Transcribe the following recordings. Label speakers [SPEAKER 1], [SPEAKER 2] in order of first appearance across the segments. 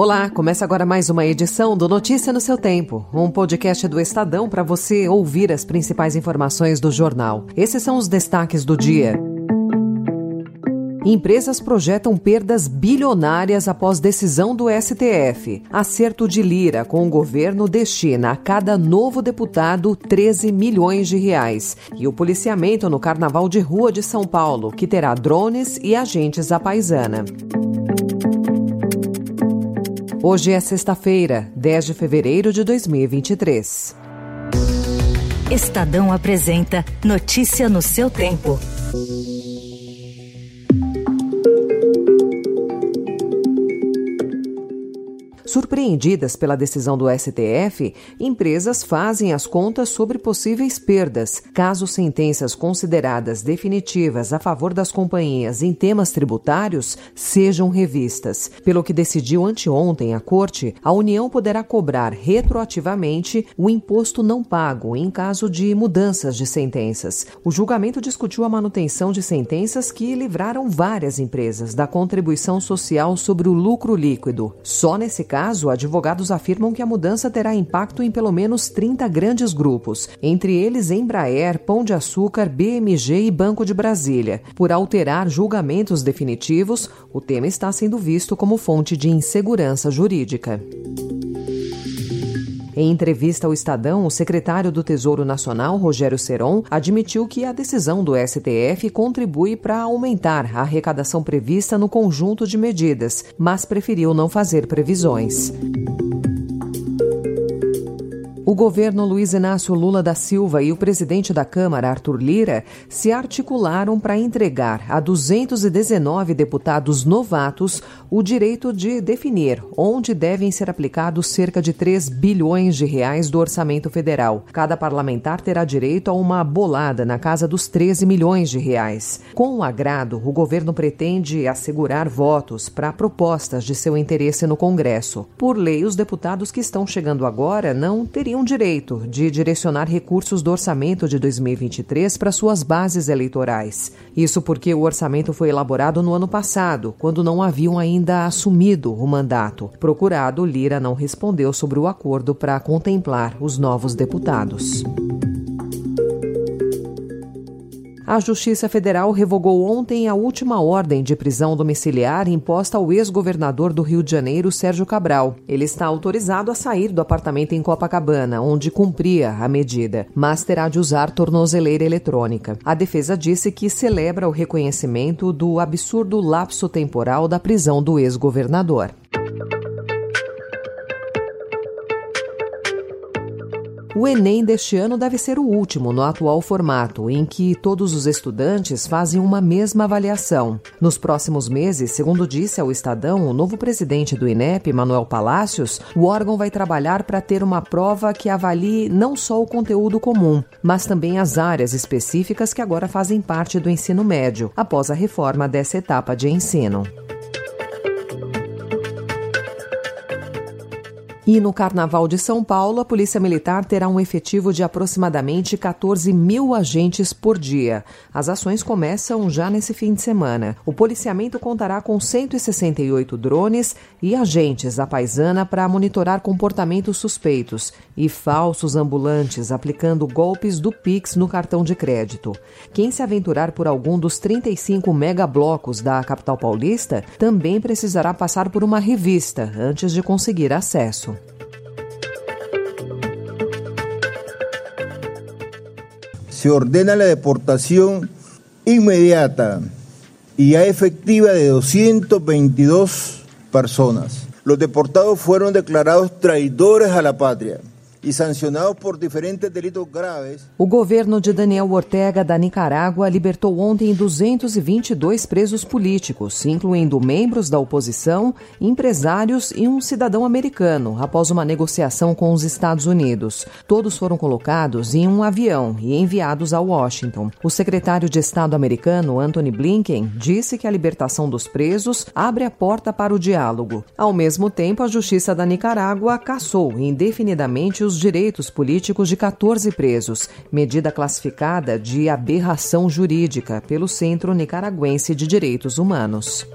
[SPEAKER 1] Olá, começa agora mais uma edição do Notícia no seu Tempo, um podcast do Estadão para você ouvir as principais informações do jornal. Esses são os destaques do dia. Empresas projetam perdas bilionárias após decisão do STF. Acerto de Lira com o governo destina a cada novo deputado 13 milhões de reais. E o policiamento no Carnaval de Rua de São Paulo, que terá drones e agentes à paisana. Hoje é sexta-feira, 10 de fevereiro de 2023.
[SPEAKER 2] Estadão apresenta Notícia no seu tempo.
[SPEAKER 1] Surpreendidas pela decisão do STF, empresas fazem as contas sobre possíveis perdas caso sentenças consideradas definitivas a favor das companhias em temas tributários sejam revistas. Pelo que decidiu anteontem a Corte, a União poderá cobrar retroativamente o imposto não pago em caso de mudanças de sentenças. O julgamento discutiu a manutenção de sentenças que livraram várias empresas da contribuição social sobre o lucro líquido. Só nesse caso, caso, advogados afirmam que a mudança terá impacto em pelo menos 30 grandes grupos, entre eles Embraer, Pão de Açúcar, BMG e Banco de Brasília. Por alterar julgamentos definitivos, o tema está sendo visto como fonte de insegurança jurídica. Em entrevista ao Estadão, o secretário do Tesouro Nacional, Rogério Seron, admitiu que a decisão do STF contribui para aumentar a arrecadação prevista no conjunto de medidas, mas preferiu não fazer previsões. O governo Luiz Inácio Lula da Silva e o presidente da Câmara, Arthur Lira, se articularam para entregar a 219 deputados novatos o direito de definir onde devem ser aplicados cerca de 3 bilhões de reais do orçamento federal. Cada parlamentar terá direito a uma bolada na casa dos 13 milhões de reais. Com o agrado, o governo pretende assegurar votos para propostas de seu interesse no Congresso. Por lei, os deputados que estão chegando agora não teriam teriam direito de direcionar recursos do orçamento de 2023 para suas bases eleitorais. Isso porque o orçamento foi elaborado no ano passado, quando não haviam ainda assumido o mandato. Procurado, Lira não respondeu sobre o acordo para contemplar os novos deputados. A Justiça Federal revogou ontem a última ordem de prisão domiciliar imposta ao ex-governador do Rio de Janeiro, Sérgio Cabral. Ele está autorizado a sair do apartamento em Copacabana, onde cumpria a medida, mas terá de usar tornozeleira eletrônica. A defesa disse que celebra o reconhecimento do absurdo lapso temporal da prisão do ex-governador. O Enem deste ano deve ser o último no atual formato, em que todos os estudantes fazem uma mesma avaliação. Nos próximos meses, segundo disse ao Estadão o novo presidente do INEP, Manuel Palácios, o órgão vai trabalhar para ter uma prova que avalie não só o conteúdo comum, mas também as áreas específicas que agora fazem parte do ensino médio, após a reforma dessa etapa de ensino. E no Carnaval de São Paulo, a Polícia Militar terá um efetivo de aproximadamente 14 mil agentes por dia. As ações começam já nesse fim de semana. O policiamento contará com 168 drones e agentes à paisana para monitorar comportamentos suspeitos e falsos ambulantes aplicando golpes do Pix no cartão de crédito. Quem se aventurar por algum dos 35 megablocos da capital paulista também precisará passar por uma revista antes de conseguir acesso.
[SPEAKER 3] Se ordena la deportación inmediata y efectiva de 222 personas. Los deportados fueron declarados traidores a la patria. E sancionados por diferentes delitos graves.
[SPEAKER 1] O governo de Daniel Ortega da Nicarágua libertou ontem 222 presos políticos, incluindo membros da oposição, empresários e um cidadão americano, após uma negociação com os Estados Unidos. Todos foram colocados em um avião e enviados a Washington. O secretário de Estado americano, Anthony Blinken, disse que a libertação dos presos abre a porta para o diálogo. Ao mesmo tempo, a justiça da Nicarágua cassou indefinidamente os direitos políticos de 14 presos, medida classificada de aberração jurídica pelo Centro Nicaragüense de Direitos Humanos.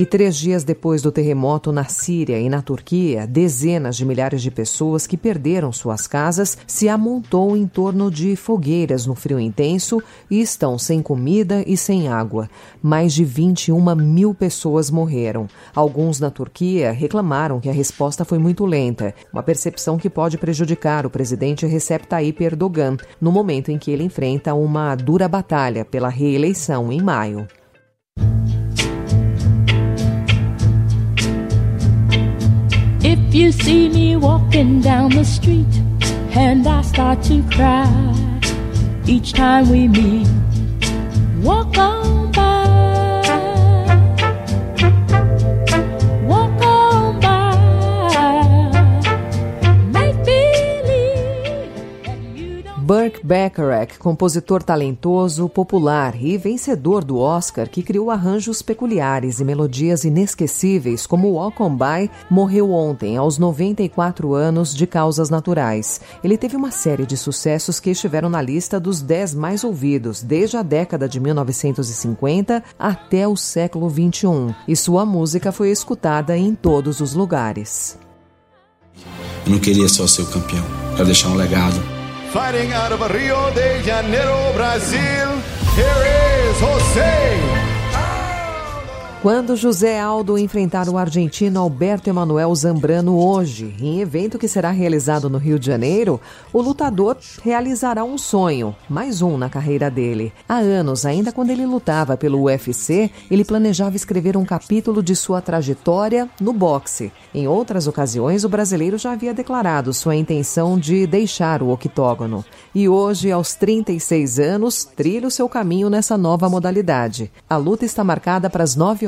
[SPEAKER 1] E três dias depois do terremoto na Síria e na Turquia, dezenas de milhares de pessoas que perderam suas casas se amontou em torno de fogueiras no frio intenso e estão sem comida e sem água. Mais de 21 mil pessoas morreram. Alguns na Turquia reclamaram que a resposta foi muito lenta, uma percepção que pode prejudicar o presidente Recep Tayyip Erdogan no momento em que ele enfrenta uma dura batalha pela reeleição em maio. You see me walking down the street and I start to cry each time we meet, walk on Bacharach, compositor talentoso, popular e vencedor do Oscar, que criou arranjos peculiares e melodias inesquecíveis como Walk On By, morreu ontem, aos 94 anos, de causas naturais. Ele teve uma série de sucessos que estiveram na lista dos 10 mais ouvidos desde a década de 1950 até o século 21, e sua música foi escutada em todos os lugares.
[SPEAKER 4] Eu não queria só ser o campeão, para deixar um legado fighting out of Rio de Janeiro,
[SPEAKER 1] Brazil, Here is José quando José Aldo enfrentar o argentino Alberto Emanuel Zambrano hoje, em evento que será realizado no Rio de Janeiro, o lutador realizará um sonho, mais um na carreira dele. Há anos, ainda quando ele lutava pelo UFC, ele planejava escrever um capítulo de sua trajetória no boxe. Em outras ocasiões, o brasileiro já havia declarado sua intenção de deixar o octógono. E hoje, aos 36 anos, trilha o seu caminho nessa nova modalidade. A luta está marcada para as 9